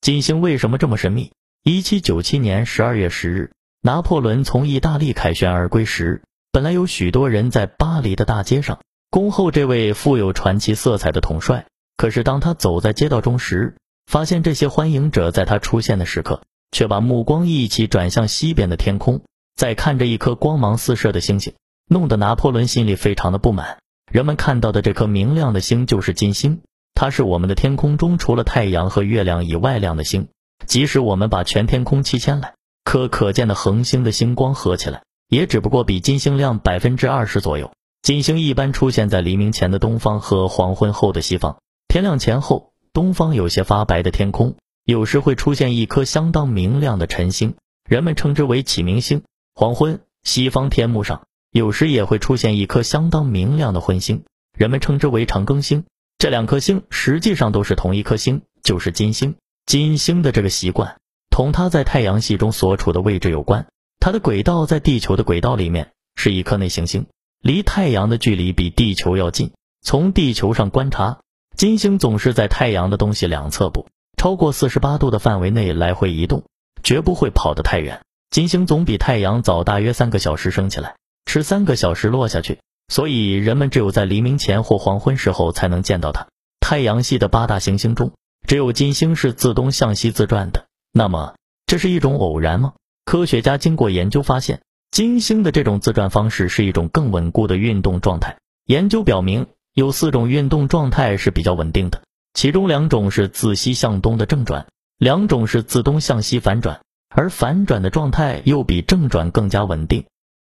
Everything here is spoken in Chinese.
金星为什么这么神秘？一七九七年十二月十日，拿破仑从意大利凯旋而归时，本来有许多人在巴黎的大街上恭候这位富有传奇色彩的统帅。可是当他走在街道中时，发现这些欢迎者在他出现的时刻，却把目光一起转向西边的天空，在看着一颗光芒四射的星星，弄得拿破仑心里非常的不满。人们看到的这颗明亮的星就是金星。它是我们的天空中除了太阳和月亮以外亮的星。即使我们把全天空七千来颗可见的恒星的星光合起来，也只不过比金星亮百分之二十左右。金星一般出现在黎明前的东方和黄昏后的西方。天亮前后，东方有些发白的天空，有时会出现一颗相当明亮的晨星，人们称之为启明星。黄昏，西方天幕上有时也会出现一颗相当明亮的昏星，人们称之为长庚星。这两颗星实际上都是同一颗星，就是金星。金星的这个习惯，同它在太阳系中所处的位置有关。它的轨道在地球的轨道里面，是一颗内行星，离太阳的距离比地球要近。从地球上观察，金星总是在太阳的东西两侧不超过四十八度的范围内来回移动，绝不会跑得太远。金星总比太阳早大约三个小时升起来，迟三个小时落下去。所以人们只有在黎明前或黄昏时候才能见到它。太阳系的八大行星中，只有金星是自东向西自转的。那么，这是一种偶然吗？科学家经过研究发现，金星的这种自转方式是一种更稳固的运动状态。研究表明，有四种运动状态是比较稳定的，其中两种是自西向东的正转，两种是自东向西反转，而反转的状态又比正转更加稳定。